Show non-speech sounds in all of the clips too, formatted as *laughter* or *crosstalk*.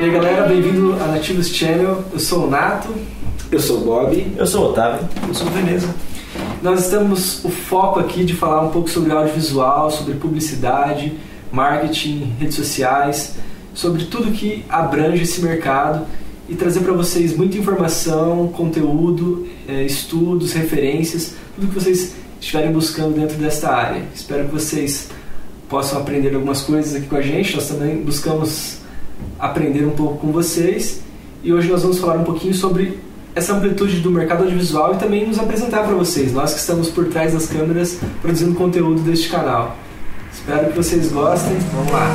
E aí galera, bem-vindo a Nativos Channel. Eu sou o Nato. Eu sou o Bob. Eu sou o Otávio. Eu sou o Veneza. Nós estamos o foco aqui de falar um pouco sobre audiovisual, sobre publicidade, marketing, redes sociais, sobre tudo que abrange esse mercado e trazer para vocês muita informação, conteúdo, eh, estudos, referências, tudo que vocês estiverem buscando dentro desta área. Espero que vocês possam aprender algumas coisas aqui com a gente. Nós também buscamos aprender um pouco com vocês. E hoje nós vamos falar um pouquinho sobre essa amplitude do mercado audiovisual e também nos apresentar para vocês, nós que estamos por trás das câmeras produzindo conteúdo deste canal. Espero que vocês gostem. Vamos lá!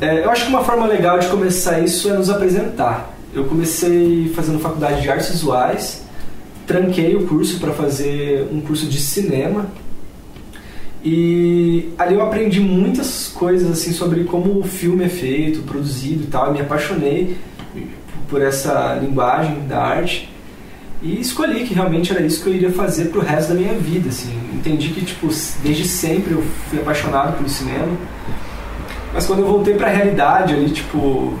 É, eu acho que uma forma legal de começar isso é nos apresentar. Eu comecei fazendo faculdade de artes visuais, tranquei o curso para fazer um curso de cinema e ali eu aprendi muitas coisas assim sobre como o filme é feito, produzido e tal. Eu me apaixonei por essa linguagem da arte e escolhi que realmente era isso que eu iria fazer pro resto da minha vida. Assim, entendi que tipo desde sempre eu fui apaixonado pelo cinema, mas quando eu voltei para a realidade ali tipo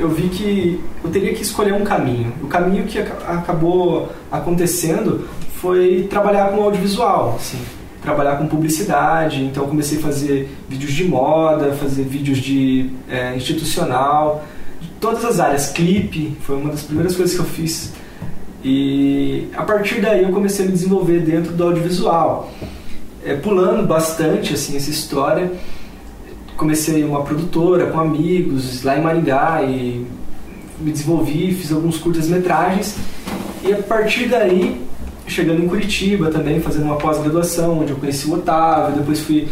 eu vi que eu teria que escolher um caminho. O caminho que acabou acontecendo foi trabalhar com audiovisual, assim, trabalhar com publicidade. Então comecei a fazer vídeos de moda, fazer vídeos de é, institucional, de todas as áreas. Clipe foi uma das primeiras coisas que eu fiz. E a partir daí eu comecei a me desenvolver dentro do audiovisual, é, pulando bastante assim essa história comecei uma produtora com amigos lá em Maringá e me desenvolvi, fiz alguns curtas-metragens. E a partir daí, chegando em Curitiba também, fazendo uma pós-graduação, onde eu conheci o Otávio, depois fui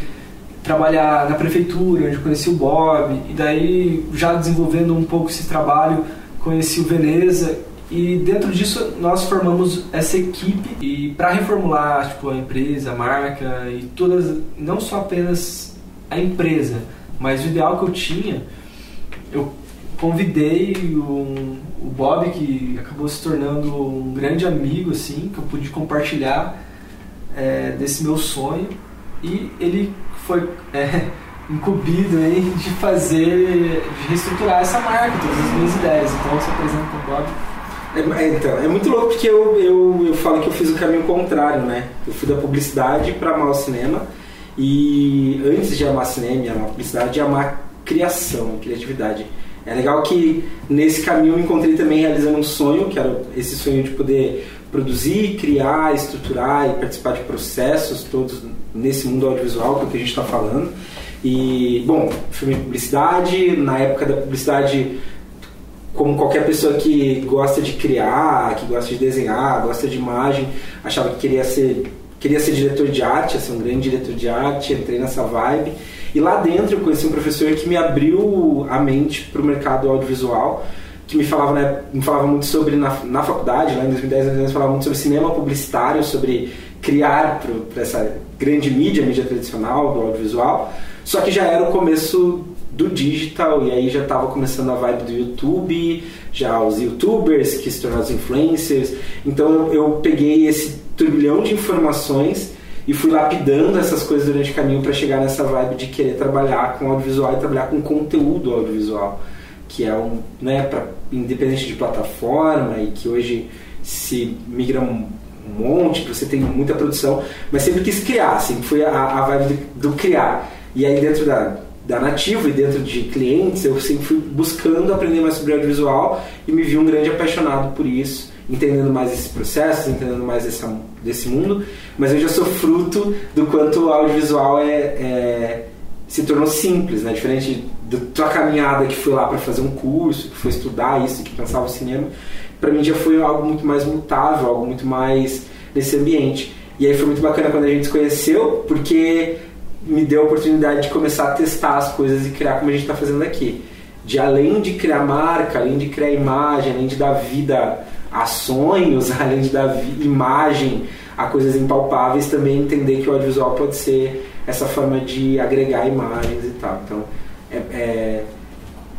trabalhar na prefeitura, onde eu conheci o Bob, e daí já desenvolvendo um pouco esse trabalho, conheci o Veneza e dentro disso nós formamos essa equipe. E para reformular tipo a empresa, a marca e todas, não só apenas a empresa, mas o ideal que eu tinha, eu convidei um, o Bob, que acabou se tornando um grande amigo, assim, que eu pude compartilhar é, desse meu sonho. E ele foi é, *laughs* incumbido aí de fazer, de reestruturar essa marca, todas as minhas ideias. Então, eu se apresento para o Bob. É, é, então, é muito louco porque eu, eu, eu falo que eu fiz o caminho contrário, né? Eu fui da publicidade para o cinema e antes de amar cinema, amar publicidade, de amar criação, criatividade. É legal que nesse caminho eu encontrei também realizando um sonho, que era esse sonho de poder produzir, criar, estruturar e participar de processos todos nesse mundo audiovisual, que é a gente está falando. E, bom, filme de publicidade, na época da publicidade, como qualquer pessoa que gosta de criar, que gosta de desenhar, gosta de imagem, achava que queria ser queria ser diretor de arte, assim, um grande diretor de arte, entrei nessa vibe. E lá dentro eu conheci um professor que me abriu a mente para o mercado audiovisual, que me falava, né, me falava muito sobre, na, na faculdade, lá em 2010, 2010, falava muito sobre cinema publicitário, sobre criar para essa grande mídia, mídia tradicional do audiovisual. Só que já era o começo do digital e aí já estava começando a vibe do YouTube, já os youtubers que se tornaram os influencers. Então eu peguei esse turbilhão de informações e fui lapidando essas coisas durante o caminho para chegar nessa vibe de querer trabalhar com audiovisual e trabalhar com conteúdo audiovisual, que é um, né, pra, independente de plataforma e que hoje se migra um monte, você tem muita produção, mas sempre quis criar, assim, foi a, a vibe do, do criar. E aí dentro da, da Nativo e dentro de clientes, eu sempre fui buscando aprender mais sobre audiovisual e me vi um grande apaixonado por isso entendendo mais esses processos, entendendo mais desse, desse mundo, mas eu já sou fruto do quanto o audiovisual é, é se tornou simples, né? Diferente da tua caminhada que foi lá para fazer um curso, que foi estudar isso, que pensava o cinema, para mim já foi algo muito mais mutável, algo muito mais nesse ambiente. E aí foi muito bacana quando a gente se conheceu, porque me deu a oportunidade de começar a testar as coisas e criar como a gente está fazendo aqui. De além de criar marca, além de criar imagem, além de dar vida a sonhos, *laughs* além de dar imagem a coisas impalpáveis, também entender que o audiovisual pode ser essa forma de agregar imagens e tal. Então, é, é,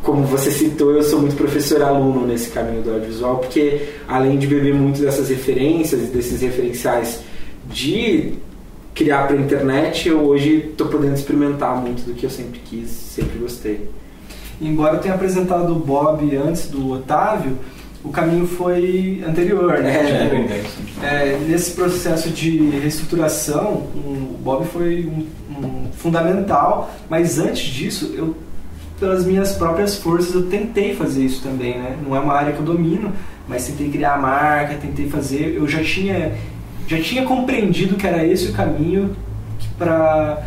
como você citou, eu sou muito professor-aluno nesse caminho do audiovisual, porque além de beber muito dessas referências, desses referenciais de criar para a internet, eu hoje estou podendo experimentar muito do que eu sempre quis, sempre gostei. Embora eu tenha apresentado o Bob antes do Otávio, o caminho foi anterior, né? É, tipo, é, nesse processo de reestruturação, o Bob foi um, um fundamental, mas antes disso, eu pelas minhas próprias forças eu tentei fazer isso também, né? Não é uma área que eu domino, mas tentei criar a marca, tentei fazer, eu já tinha já tinha compreendido que era esse o caminho para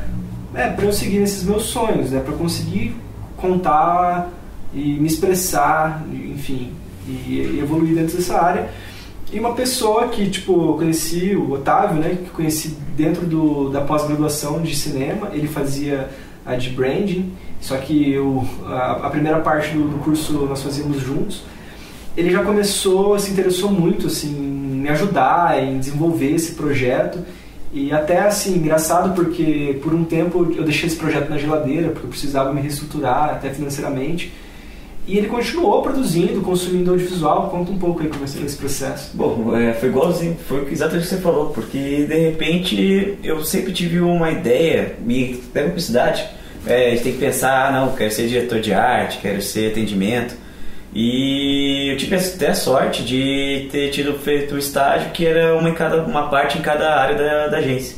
é, eu seguir nesses meus sonhos, né? Para conseguir contar e me expressar, enfim, e, evoluir dentro dessa área. E uma pessoa que, tipo, eu conheci, o Otávio, né, que conheci dentro do, da pós-graduação de cinema, ele fazia a de branding, só que eu, a, a primeira parte do, do, curso nós fazíamos juntos. Ele já começou, se interessou muito, assim, em me ajudar, em desenvolver esse projeto. E até, assim, engraçado porque por um tempo eu deixei esse projeto na geladeira, porque eu precisava me reestruturar, até financeiramente. E ele continuou produzindo, consumindo audiovisual. Conta um pouco aí como foi esse processo. Bom, é, foi igualzinho, foi exatamente o que você falou, porque de repente eu sempre tive uma ideia, me pega publicidade, é, a gente tem que pensar, ah, não, quero ser diretor de arte, quero ser atendimento. E eu tive até a sorte de ter tido feito o estágio que era uma, em cada, uma parte em cada área da, da agência.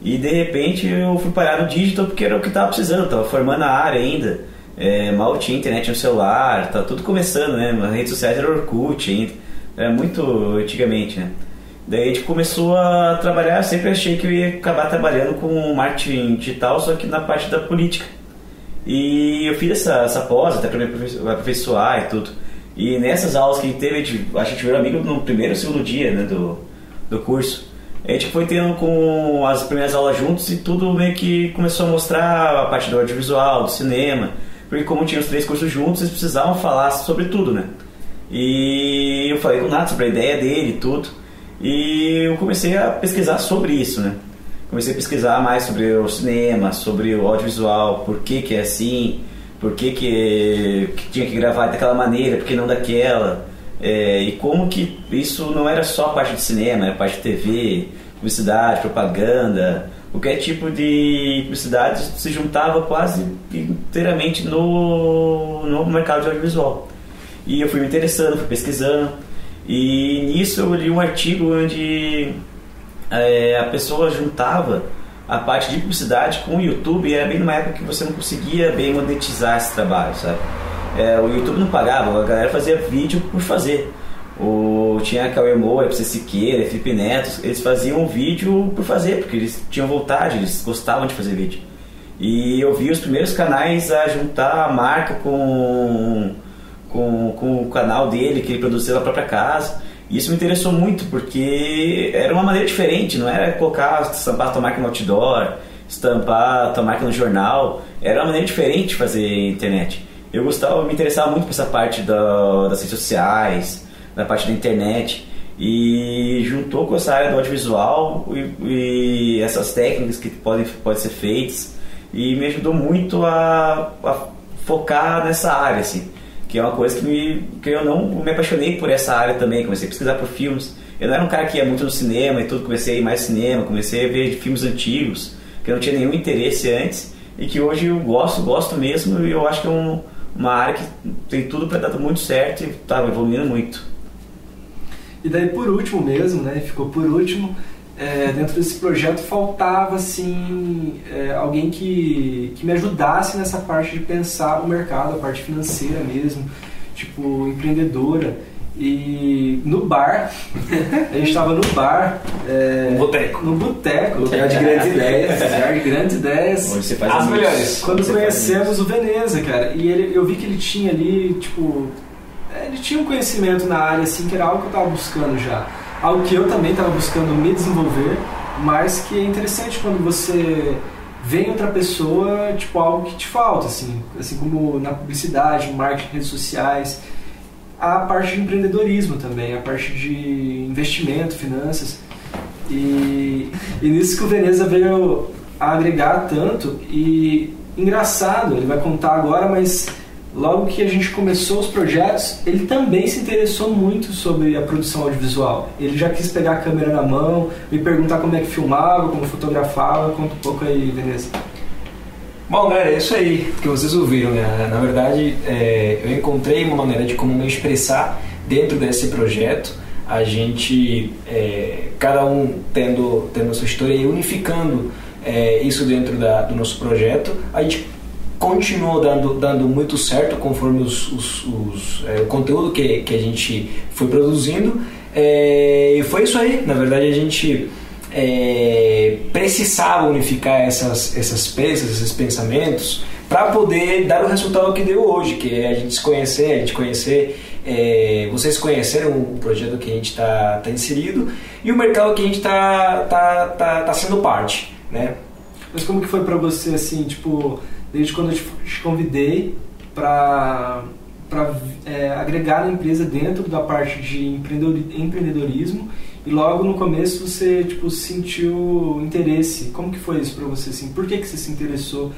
E de repente eu fui parar no digital porque era o que estava precisando, estava formando a área ainda é, mal tinha internet no celular, tá tudo começando, né? As redes sociais eram Orkut ainda, era muito antigamente, né? Daí a gente começou a trabalhar, sempre achei que eu ia acabar trabalhando com marketing digital, só que na parte da política. E eu fiz essa, essa pós, até para me aperfeiçoar e tudo. E nessas aulas que a gente teve, a gente, a gente virou amigo no primeiro ou segundo dia né, do, do curso. A gente foi tendo com as primeiras aulas juntos e tudo meio que começou a mostrar a parte do audiovisual, do cinema, porque como tinha os três cursos juntos, eles precisavam falar sobre tudo, né? E eu falei com o Nath sobre a ideia dele e tudo. E eu comecei a pesquisar sobre isso, né? Comecei a pesquisar mais sobre o cinema, sobre o audiovisual, por que que é assim, por que que, que tinha que gravar daquela maneira, por que não daquela. É, e como que isso não era só parte de cinema, era parte de TV, publicidade, propaganda, qualquer tipo de publicidade se juntava quase inteiramente no, no mercado de audiovisual. E eu fui me interessando, fui pesquisando, e nisso eu li um artigo onde é, a pessoa juntava a parte de publicidade com o YouTube, e era bem numa época que você não conseguia bem monetizar esse trabalho, sabe? É, o YouTube não pagava, a galera fazia vídeo por fazer. O, tinha Cauê Moa, FC Siqueira, Felipe Neto, eles faziam vídeo por fazer, porque eles tinham vontade, eles gostavam de fazer vídeo. E eu vi os primeiros canais a juntar a marca com, com, com o canal dele, que ele produziu na própria casa. E isso me interessou muito, porque era uma maneira diferente, não era colocar, estampar tua marca no outdoor, estampar tua marca no jornal, era uma maneira diferente de fazer internet. Eu gostava, me interessava muito por essa parte da, das redes sociais, na parte da internet e juntou com essa área do audiovisual e, e essas técnicas que podem, podem ser feitas e me ajudou muito a, a, focar nessa área, assim, que é uma coisa que, me, que eu não me apaixonei por essa área também, comecei a pesquisar por filmes. Eu não era um cara que ia muito no cinema e tudo, comecei a ir mais cinema, comecei a ver filmes antigos, que eu não tinha nenhum interesse antes e que hoje eu gosto, gosto mesmo e eu acho que é um, uma área que tem tudo para dar muito certo e está evoluindo muito. E daí por último mesmo, né, ficou por último, é, dentro desse projeto faltava assim é, alguém que, que me ajudasse nessa parte de pensar o mercado, a parte financeira mesmo, tipo empreendedora. E no bar, *laughs* a gente estava no bar. É, no boteco. No boteco. Lugar de grandes *laughs* ideias. Lugar de grandes ideias. Onde você faz as melhores. Quando conhecemos o Veneza, cara. E ele, eu vi que ele tinha ali, tipo, ele tinha um conhecimento na área, assim, que era algo que eu estava buscando já. Algo que eu também estava buscando me desenvolver, mas que é interessante quando você vê em outra pessoa, tipo, algo que te falta, assim. Assim como na publicidade, marketing, redes sociais. A parte de empreendedorismo também, a parte de investimento, finanças. E, e nisso que o Veneza veio agregar tanto. E engraçado, ele vai contar agora, mas logo que a gente começou os projetos, ele também se interessou muito sobre a produção audiovisual. Ele já quis pegar a câmera na mão, me perguntar como é que filmava, como fotografava. Conta um pouco aí, Veneza. Bom, galera, é isso aí que vocês ouviram, né? Na verdade, é, eu encontrei uma maneira de como me expressar dentro desse projeto. A gente, é, cada um tendo, tendo a sua história e unificando é, isso dentro da, do nosso projeto, a gente continuou dando, dando muito certo conforme os, os, os é, o conteúdo que, que a gente foi produzindo. É, e foi isso aí. Na verdade, a gente é, precisava unificar essas, essas peças, esses pensamentos, para poder dar o resultado que deu hoje, que é a gente se conhecer, a gente conhecer. É, vocês conheceram o projeto que a gente está tá inserido e o mercado que a gente está tá, tá, tá sendo parte, né? Mas como que foi para você, assim, tipo, desde quando eu te convidei para é, agregar a empresa dentro da parte de empreendedorismo. E logo no começo você tipo sentiu interesse. Como que foi isso para você assim? Por que que você se interessou?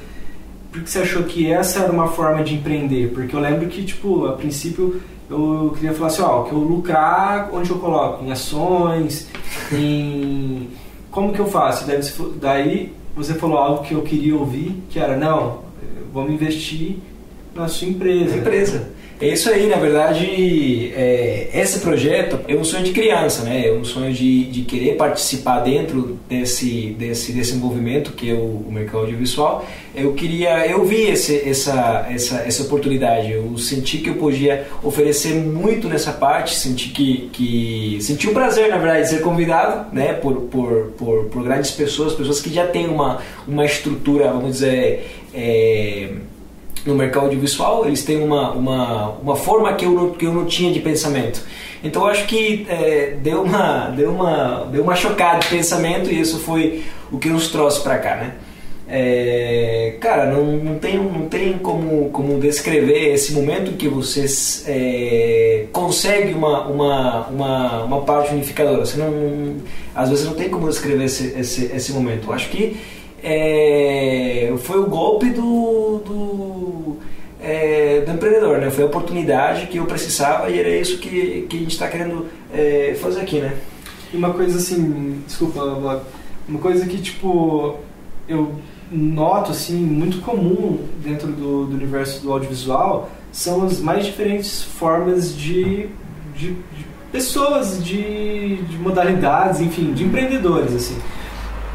Por que você achou que essa era uma forma de empreender? Porque eu lembro que tipo a princípio eu queria falar assim ó que eu lucrar onde eu coloco em ações *laughs* em como que eu faço? Daí daí você falou algo que eu queria ouvir que era não vamos investir na sua empresa. Empresa. É isso aí, na verdade, é, esse projeto é um sonho de criança, né? É um sonho de, de querer participar dentro desse, desse desenvolvimento que é o, o mercado audiovisual. Eu queria, eu vi esse, essa, essa, essa oportunidade, eu senti que eu podia oferecer muito nessa parte, senti que, que senti um prazer, na verdade, de ser convidado, né? Por, por, por, por grandes pessoas, pessoas que já têm uma, uma estrutura, vamos dizer, é, no mercado audiovisual, eles têm uma, uma, uma forma que eu, não, que eu não tinha de pensamento. Então acho que é, deu, uma, deu, uma, deu uma chocada de pensamento e isso foi o que nos trouxe para cá, né? É, cara, não, não, tem, não tem como, como descrever esse momento que você é, consegue uma, uma, uma, uma parte unificadora. Você não, às vezes não tem como descrever esse, esse, esse momento. Eu acho que é, foi o golpe do, do, é, do, empreendedor, né? Foi a oportunidade que eu precisava e era isso que, que a gente está querendo é, fazer aqui, né? E uma coisa assim, desculpa, uma coisa que tipo eu noto assim muito comum dentro do, do universo do audiovisual são as mais diferentes formas de, de, de pessoas, de, de modalidades, enfim, de empreendedores assim.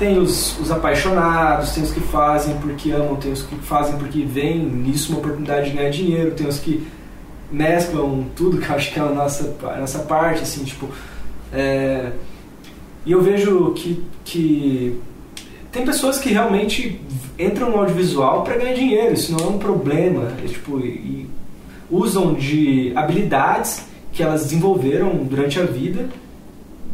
Tem os, os apaixonados, tem os que fazem porque amam, tem os que fazem porque vem nisso uma oportunidade de ganhar dinheiro, tem os que mesclam tudo, *laughs* que eu acho que é a nossa, a nossa parte, assim, tipo... É, e eu vejo que, que tem pessoas que realmente entram no audiovisual para ganhar dinheiro, isso não é um problema, é, tipo, e usam de habilidades que elas desenvolveram durante a vida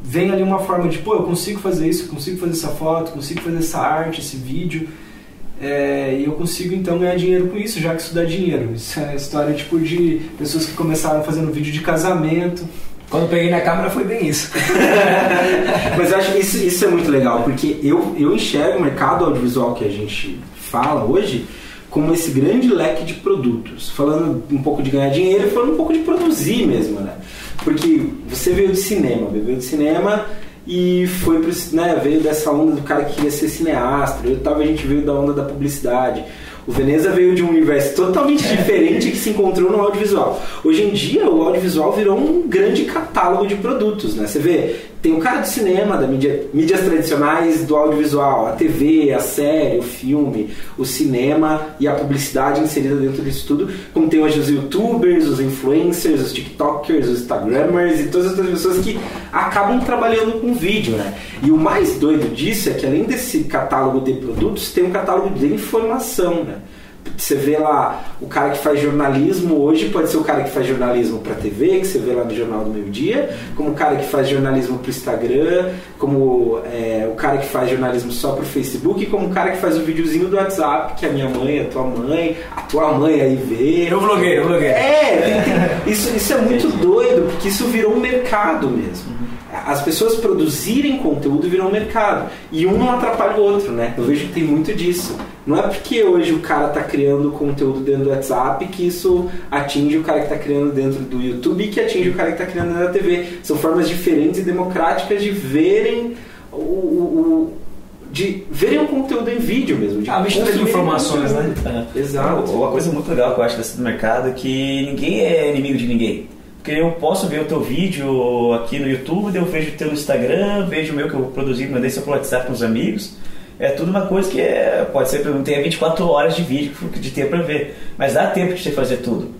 vem ali uma forma de, pô, eu consigo fazer isso, eu consigo fazer essa foto, consigo fazer essa arte, esse vídeo, é, e eu consigo então ganhar dinheiro com isso, já que isso dá dinheiro. Isso é história tipo de pessoas que começaram fazendo vídeo de casamento. Quando eu peguei na câmera foi bem isso. *laughs* Mas eu acho que isso, isso é muito legal, porque eu, eu enxergo o mercado audiovisual que a gente fala hoje como esse grande leque de produtos. Falando um pouco de ganhar dinheiro e falando um pouco de produzir mesmo, né? Porque você veio de cinema, veio de cinema e foi pro, né, veio dessa onda do cara que queria ser cineasta. Eu tava, a gente veio da onda da publicidade. O Veneza veio de um universo totalmente é. diferente que se encontrou no audiovisual. Hoje em dia, o audiovisual virou um grande catálogo de produtos, né? Você vê, tem o cara do cinema, da mídia, mídias tradicionais, do audiovisual, a TV, a série, o filme, o cinema e a publicidade inserida dentro disso tudo, como tem hoje os youtubers, os influencers, os tiktokers, os instagramers e todas as outras pessoas que acabam trabalhando com vídeo, né? E o mais doido disso é que além desse catálogo de produtos, tem um catálogo de informação, né? Você vê lá o cara que faz jornalismo hoje pode ser o cara que faz jornalismo para TV, que você vê lá no Jornal do Meio Dia, como o cara que faz jornalismo para Instagram, como é, o cara que faz jornalismo só para Facebook, como o cara que faz o videozinho do WhatsApp, que a minha mãe, a tua mãe, a tua mãe aí vê. Eu blogueiro, eu blogueiro. É, tem, tem, Isso, isso é muito doido, porque isso virou um mercado mesmo. As pessoas produzirem conteúdo virou um mercado. E um não atrapalha o outro, né? Eu vejo que tem muito disso. Não é porque hoje o cara está criando conteúdo dentro do WhatsApp que isso atinge o cara que está criando dentro do YouTube e que atinge o cara que está criando dentro da TV. São formas diferentes e democráticas de verem o, o de verem o conteúdo em vídeo mesmo. De a mistura de informações, né? É. Exato. Uma coisa muito legal que eu acho desse mercado é que ninguém é inimigo de ninguém. Porque eu posso ver o teu vídeo aqui no YouTube, eu vejo o teu Instagram, vejo o meu que eu produzi, mandei seu WhatsApp para os amigos. É tudo uma coisa que é, pode ser, não tem 24 horas de vídeo de tempo para ver, mas dá tempo de você fazer tudo.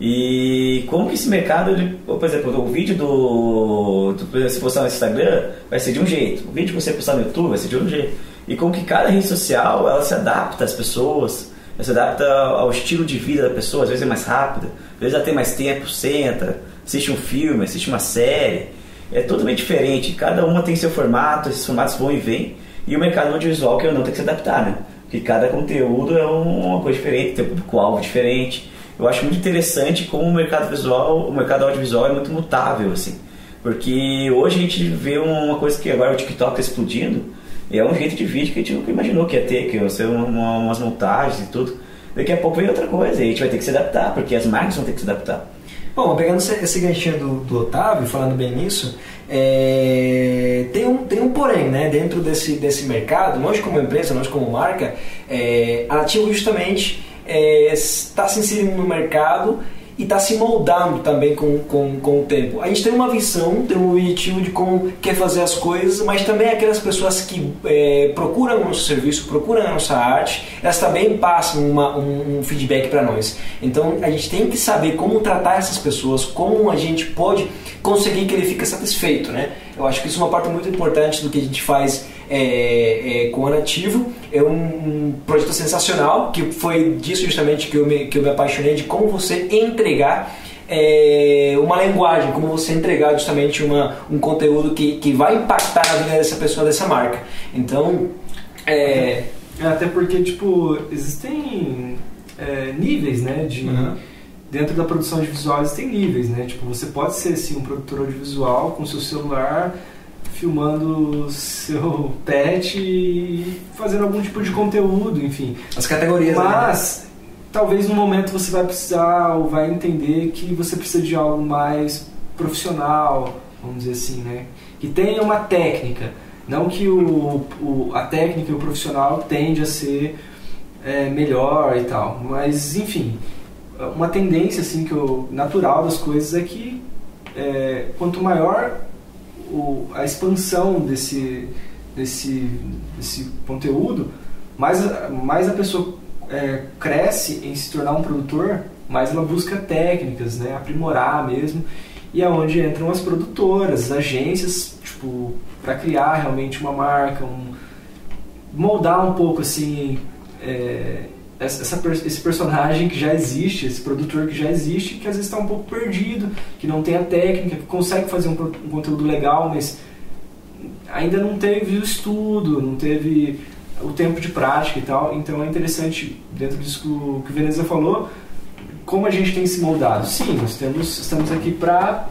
E como que esse mercado, ele, por exemplo, o vídeo do, do se postar no Instagram vai ser de um jeito, o vídeo que você postar no YouTube vai ser de outro jeito. E como que cada rede social ela se adapta às pessoas, ela se adapta ao estilo de vida da pessoa, às vezes é mais rápida, às vezes ela tem mais tempo, senta, assiste um filme, assiste uma série. É totalmente diferente, cada uma tem seu formato, esses formatos vão e vêm. E o mercado audiovisual que eu não tem que se adaptar, né? Porque cada conteúdo é uma coisa diferente, tem um público-alvo diferente eu acho muito interessante como o mercado visual, o mercado audiovisual é muito mutável, assim. Porque hoje a gente vê uma coisa que agora o TikTok está explodindo, e é um jeito de vídeo que a gente nunca imaginou que ia ter, que ia ser uma, umas montagens e tudo. Daqui a pouco vem outra coisa, e a gente vai ter que se adaptar, porque as marcas vão ter que se adaptar. Bom, pegando esse, ganchinho do, do Otávio, falando bem nisso, é, tem, um, tem um porém, né? Dentro desse, desse mercado, nós como empresa, nós como marca, é, a Ativo justamente está é, se inserindo no mercado e está se moldando também com, com, com o tempo. A gente tem uma visão, tem um objetivo de como quer fazer as coisas, mas também aquelas pessoas que é, procuram o nosso serviço, procuram a nossa arte, elas também passam uma, um, um feedback para nós. Então a gente tem que saber como tratar essas pessoas, como a gente pode conseguir que ele fique satisfeito, né? Eu acho que isso é uma parte muito importante do que a gente faz é, é, com o Nativo. É um projeto sensacional, que foi disso justamente que eu me, que eu me apaixonei, de como você entregar é, uma linguagem, como você entregar justamente uma, um conteúdo que, que vai impactar a vida dessa pessoa, dessa marca. Então, é... é até porque, tipo, existem é, níveis, né, de... Uhum. Dentro da produção de visual existem níveis, né? Tipo, você pode ser, sim, um produtor audiovisual com seu celular filmando seu pet e fazendo algum tipo de conteúdo, enfim. As categorias. Né? Mas né? talvez no momento você vai precisar ou vai entender que você precisa de algo mais profissional, vamos dizer assim, né? Que tenha uma técnica, não que o, o a técnica e o profissional tende a ser é, melhor e tal, mas enfim, uma tendência assim que o natural das coisas é que é, quanto maior o, a expansão desse, desse, desse conteúdo, mais, mais a pessoa é, cresce em se tornar um produtor, mais ela busca técnicas, né, aprimorar mesmo, e é onde entram as produtoras, as agências, tipo, para criar realmente uma marca, um, moldar um pouco assim é, essa, esse personagem que já existe, esse produtor que já existe, que às vezes está um pouco perdido, que não tem a técnica, que consegue fazer um, um, conteúdo legal, mas ainda não teve o estudo, não teve o tempo de prática e tal. Então é interessante, dentro disso que o, que o Veneza falou, como a gente tem se moldado. Sim, nós temos, estamos aqui para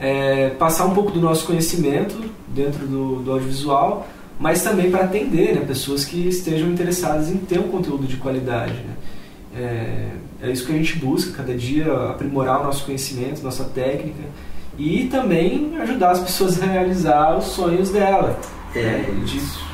é, passar um pouco do nosso conhecimento dentro do, do audiovisual, mas também para atender né, pessoas que estejam interessadas em ter um conteúdo de qualidade. Né? É, é, isso que a gente busca, cada dia aprimorar o nosso conhecimento, nossa técnica e também ajudar as pessoas a realizar os sonhos dela. É, né? disso.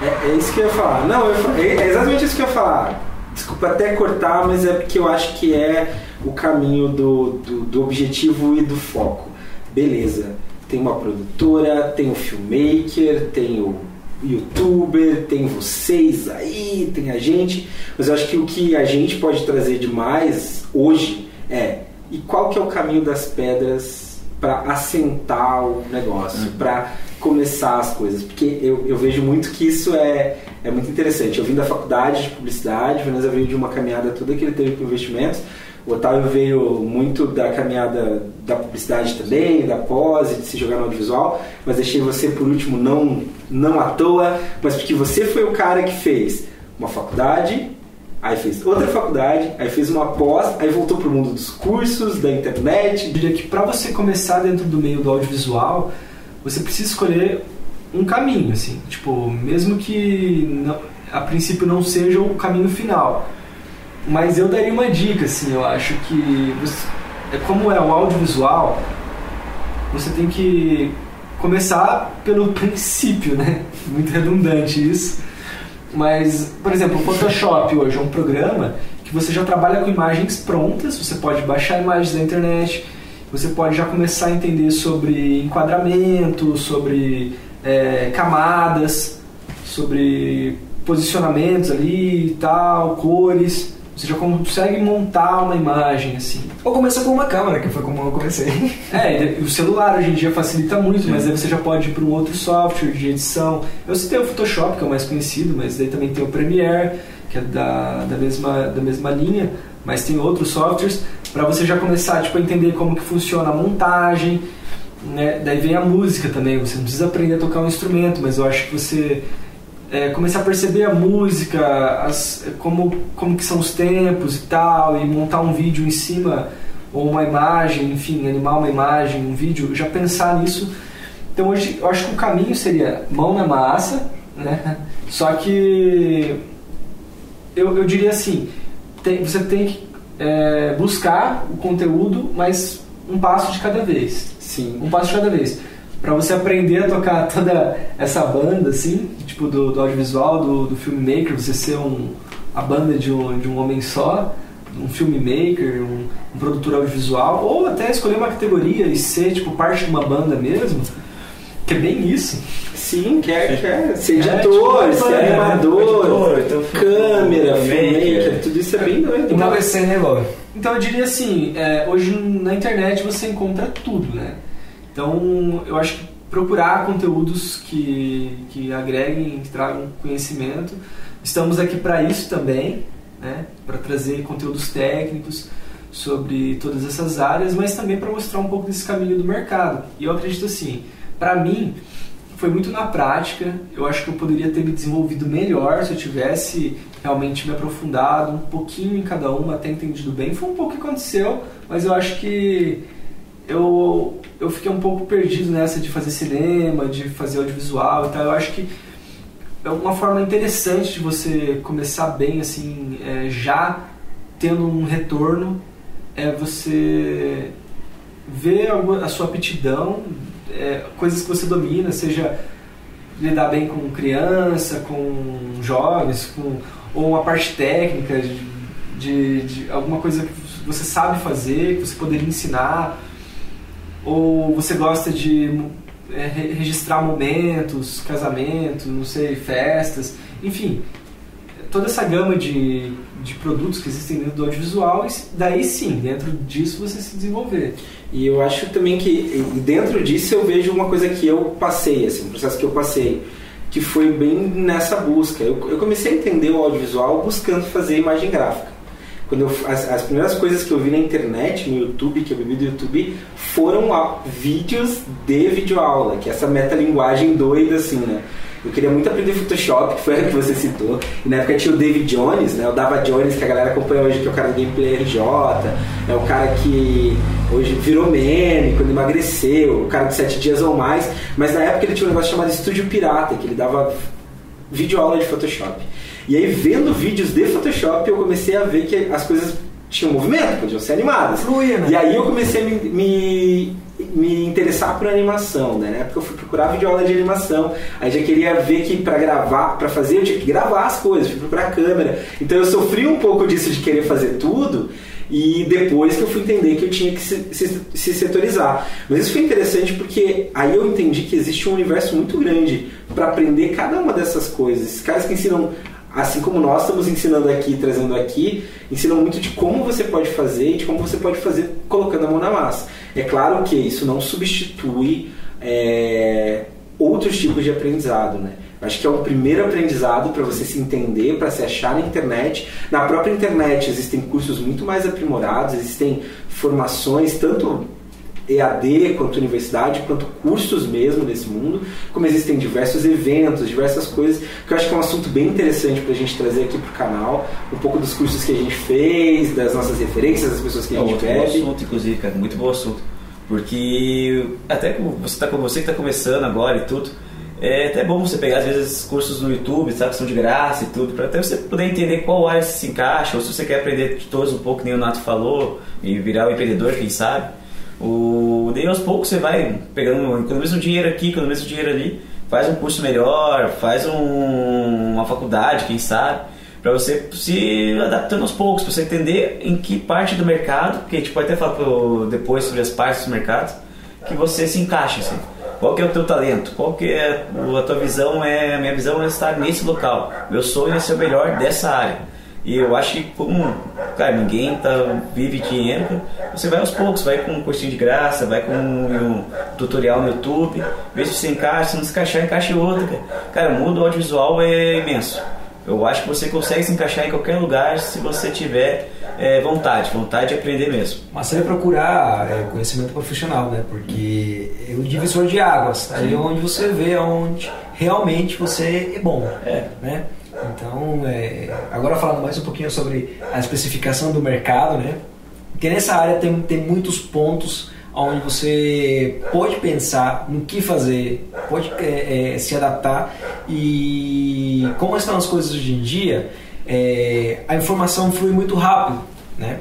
É, é, isso que eu ia falar. Não, eu, é, é exatamente isso que eu ia falar. Desculpa até cortar, mas é porque eu acho que é o caminho do, do, do objetivo e do foco. Beleza tem uma produtora, tem o filmmaker, tem o youtuber, tem vocês aí, tem a gente. Mas eu acho que o que a gente pode trazer de mais hoje é e qual que é o caminho das pedras para assentar o negócio, uhum. para começar as coisas. Porque eu, eu vejo muito que isso é, é muito interessante. Eu vim da faculdade de publicidade, Vanessa veio de uma caminhada toda que ele teve com investimentos o Otávio veio muito da caminhada da publicidade também, da pose, de se jogar no audiovisual, mas deixei você por último não, não à toa, mas porque você foi o cara que fez uma faculdade, aí fez outra faculdade, aí fez uma pós, aí voltou pro mundo dos cursos, da Eu internet. diria que para você começar dentro do meio do audiovisual, você precisa escolher um caminho, assim, tipo, mesmo que não- a princípio não seja o caminho final. Mas eu daria uma dica, assim, eu acho que você- é como é o audiovisual, você tem que começar pelo *laughs* princípio, né? Muito redundante isso. Mas, por exemplo, o Photoshop hoje é um programa que você já trabalha com imagens prontas, você pode baixar imagens da internet, você pode já começar a entender sobre enquadramento, sobre é, camadas, sobre posicionamentos ali e tal, cores. Você já consegue montar uma imagem assim. Ou começa com uma câmera, que foi como eu comecei. É, o celular hoje em dia facilita muito, mas aí você já pode ir para um outro software de edição. Eu citei o Photoshop, que é o mais conhecido, mas daí também tem o Premiere, que é da, da, mesma, da mesma linha, mas tem outros softwares para você já começar tipo, a entender como que funciona a montagem. Né? Daí vem a música também, você não precisa aprender a tocar um instrumento, mas eu acho que você é, começar a perceber a música, as, como, como que são os tempos e tal, e montar um vídeo em cima, ou uma imagem, enfim, animar uma imagem, um vídeo, já pensar nisso. Então hoje eu acho que o caminho seria mão na massa, né? *laughs* Só que eu, eu diria assim, tem- você tem que é, buscar o conteúdo, mas um passo de cada vez Sim. um passo de cada vez. Pra você aprender a tocar toda essa banda, assim, tipo do, do audiovisual, do, do filmmaker, você ser um, a banda de um, de um homem só, um filmmaker, um, um produtor audiovisual, ou até escolher uma categoria e ser, tipo, parte de uma banda mesmo, que é bem isso. Sim, quer, quer ser É, editor, tipo, ser é, animador, editor, então, câmera, filmmaker. tudo isso é bem doido. Uma vez sem negócio. Então eu diria assim, é, hoje na internet você encontra tudo, né? Então eu acho que procurar conteúdos que, que agreguem, que tragam conhecimento. Estamos aqui para isso também, né? Para trazer conteúdos técnicos sobre todas essas áreas, mas também para mostrar um pouco desse caminho do mercado. E eu acredito assim, para mim foi muito na prática. Eu acho que eu poderia ter me desenvolvido melhor se eu tivesse realmente me aprofundado um pouquinho em cada uma, até entendido bem. Foi um pouco que aconteceu, mas eu acho que eu, eu fiquei um pouco perdido nessa de fazer cinema, de fazer audiovisual e tal. Eu acho que é uma forma interessante de você começar bem, assim, é, já tendo um retorno, é você ver a sua aptidão, é, coisas que você domina, seja lidar bem com criança, com jovens, com, ou uma parte técnica de, de, de alguma coisa que você sabe fazer, que você poderia ensinar, ou você gosta de é, re- registrar momentos, casamentos, não sei, festas, enfim, toda essa gama de, de produtos que existem dentro do audiovisual, daí sim, dentro disso você se desenvolver. E eu acho também que dentro disso eu vejo uma coisa que eu passei, assim, um processo que eu passei, que foi bem nessa busca. Eu, eu comecei a entender o audiovisual buscando fazer imagem gráfica. Quando eu, as, as primeiras coisas que eu vi na internet, no YouTube, que eu bebi do YouTube, foram a- vídeos de videoaula, que é essa metalinguagem doida, assim, né? Eu queria muito aprender Photoshop, que foi a que você citou. E na época tinha o David Jones, né? O Dava Jones, que a galera acompanha hoje, que é o cara do Gameplay RJ. É o cara que hoje virou meme, quando emagreceu. O cara de 7 dias ou mais. Mas na época ele tinha um negócio chamado Estúdio Pirata, que ele dava videoaula de Photoshop. E aí, vendo vídeos de Photoshop, eu comecei a ver que as coisas tinham movimento, podiam ser animadas. Fluía, né? E aí eu comecei a me, me, me interessar por animação, né? Na época eu fui procurar videoaula de animação. Aí já queria ver que para gravar, para fazer, eu tinha que gravar as coisas, fui procurar câmera. Então eu sofri um pouco disso de querer fazer tudo. E depois que eu fui entender que eu tinha que se, se, se setorizar. Mas isso foi interessante porque aí eu entendi que existe um universo muito grande para aprender cada uma dessas coisas. Esses caras que ensinam assim como nós estamos ensinando aqui, trazendo aqui, ensinam muito de como você pode fazer e de como você pode fazer colocando a mão na massa. É claro que isso não substitui é, outros tipos de aprendizado, né? Acho que é um primeiro aprendizado para você se entender, para se achar na internet. Na própria internet existem cursos muito mais aprimorados, existem formações, tanto EAD, quanto universidade, quanto cursos mesmo nesse mundo, como existem diversos eventos, diversas coisas, que eu acho que é um assunto bem interessante para a gente trazer aqui para o canal, um pouco dos cursos que a gente fez, das nossas referências, das pessoas que a É gente muito bebe. bom assunto, inclusive, cara, muito bom assunto. Porque até você tá, você que está começando agora e tudo, é até bom você pegar às vezes cursos no YouTube, sabe, que são de graça e tudo, para até você poder entender qual área se encaixa, ou se você quer aprender de todos um pouco, nem o Nato falou, e virar um empreendedor, quem sabe. O, daí aos poucos você vai pegando, economiza um dinheiro aqui, economiza um dinheiro ali, faz um curso melhor, faz um- uma faculdade, quem sabe, para você se adaptando aos poucos, para você entender em que parte do mercado, porque a gente pode até falar pro- depois sobre as partes do mercado, que você se encaixa, assim. Qual que é o teu talento? Qual que é a tua visão? É a minha visão é estar nesse local. Meu sonho é ser o melhor dessa área. E eu acho que como, cara, ninguém tá, vive dinheiro, você vai aos poucos, vai com um cursinho de graça, vai com um, tutorial no YouTube, vê se você encaixa, se não se encaixar, encaixa em outro. Cara, cara o mundo audiovisual é imenso. Eu acho que você consegue se encaixar em qualquer lugar se você tiver é, vontade, vontade de aprender mesmo. Mas você vai procurar é, conhecimento profissional, né? Porque é o divisor de águas. Aí é onde você vê onde realmente você é bom. É. Né? Então, é, agora falando mais um pouquinho sobre a especificação do mercado, né? Porque nessa área tem, tem muitos pontos onde você pode pensar no que fazer, pode é, é, se adaptar e como estão as coisas hoje em dia, é, a informação flui muito rápido, né?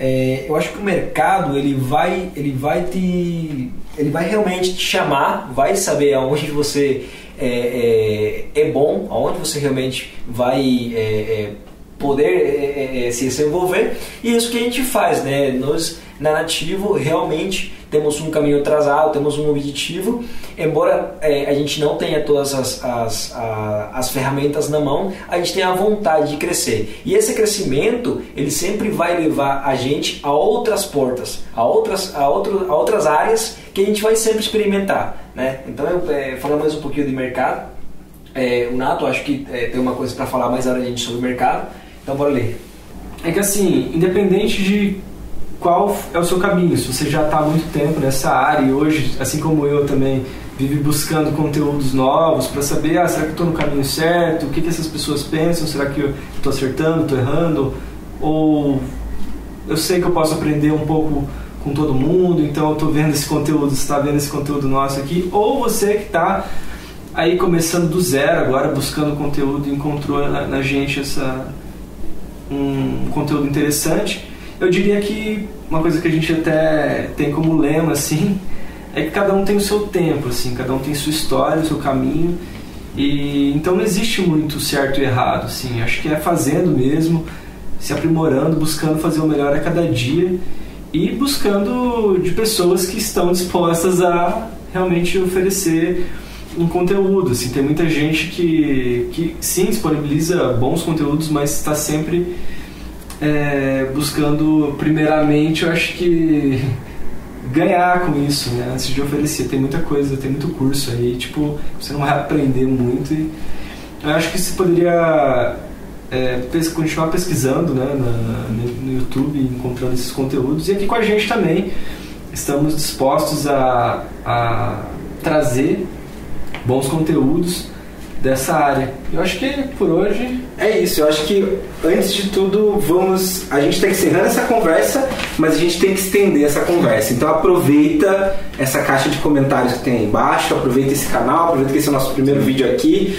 É, eu acho que o mercado ele vai, ele vai te, ele vai realmente te chamar, vai saber aonde você é, é, é bom, aonde você realmente vai é, é, poder é, é, se desenvolver e isso que a gente faz, né? Nós na Nativo realmente temos um caminho atrasado, temos um objetivo, embora é, a gente não tenha todas as, as, as ferramentas na mão, a gente tem a vontade de crescer. E esse crescimento, ele sempre vai levar a gente a outras portas, a outras, a outro, a outras áreas que a gente vai sempre experimentar. Né? Então, eu, é, falando mais um pouquinho de mercado, é, o Nato acho que é, tem uma coisa para falar mais gente sobre o mercado, então bora ler. É que assim, independente de qual é o seu caminho, se você já está há muito tempo nessa área e hoje, assim como eu também, vive buscando conteúdos novos para saber, ah, será que estou no caminho certo? O que, que essas pessoas pensam? Será que eu estou acertando, estou errando? Ou eu sei que eu posso aprender um pouco com todo mundo, então eu estou vendo esse conteúdo, você está vendo esse conteúdo nosso aqui? Ou você que está aí começando do zero agora, buscando conteúdo encontrou na, na gente essa um conteúdo interessante. Eu diria que uma coisa que a gente até tem como lema assim é que cada um tem o seu tempo, assim, cada um tem sua história, o seu caminho. E então não existe muito certo e errado, assim. Acho que é fazendo mesmo, se aprimorando, buscando fazer o melhor a cada dia e buscando de pessoas que estão dispostas a realmente oferecer um conteúdo. Assim, tem muita gente que, que sim disponibiliza bons conteúdos, mas está sempre é, buscando, primeiramente, eu acho que *laughs* ganhar com isso, né? Antes de oferecer. Tem muita coisa, tem muito curso aí, tipo, você não vai aprender muito. E eu acho que você poderia é, pes continuar pesquisando né, na, no YouTube, encontrando esses conteúdos. E aqui com a gente também estamos dispostos a, a trazer bons conteúdos dessa área. Eu acho que por hoje é isso. Eu acho que antes de tudo vamos, a gente está encerrando essa conversa, mas a gente tem que estender essa conversa. Então aproveita essa caixa de comentários que tem aí embaixo, aproveita esse canal, aproveita que esse é o nosso primeiro vídeo aqui.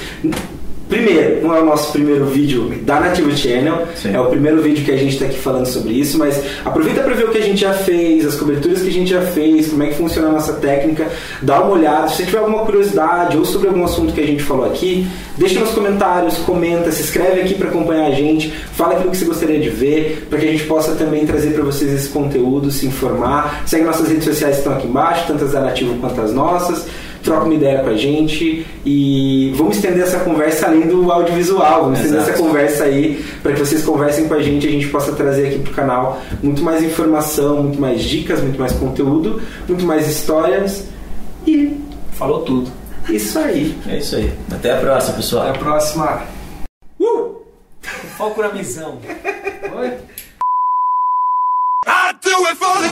Primeiro, não é o nosso primeiro vídeo da Nativo Channel, Sim. é o primeiro vídeo que a gente está aqui falando sobre isso, mas aproveita para ver o que a gente já fez, as coberturas que a gente já fez, como é que funciona a nossa técnica, dá uma olhada. Se você tiver alguma curiosidade ou sobre algum assunto que a gente falou aqui, deixa nos comentários, comenta, se inscreve aqui para acompanhar a gente, fala aquilo que você gostaria de ver, para que a gente possa também trazer para vocês esse conteúdo, se informar. Segue nossas redes sociais que estão aqui embaixo, tanto as da Nativo quanto as nossas troca uma ideia com a gente e vamos estender essa conversa além do audiovisual, vamos estender essa conversa aí para que vocês conversem com a gente e a gente possa trazer aqui pro canal muito mais informação, muito mais dicas, muito mais conteúdo, muito mais histórias e falou tudo. Isso aí. É isso aí. Até a próxima, pessoal. Até a próxima. Uh! Foco na missão. Oi? I do it for the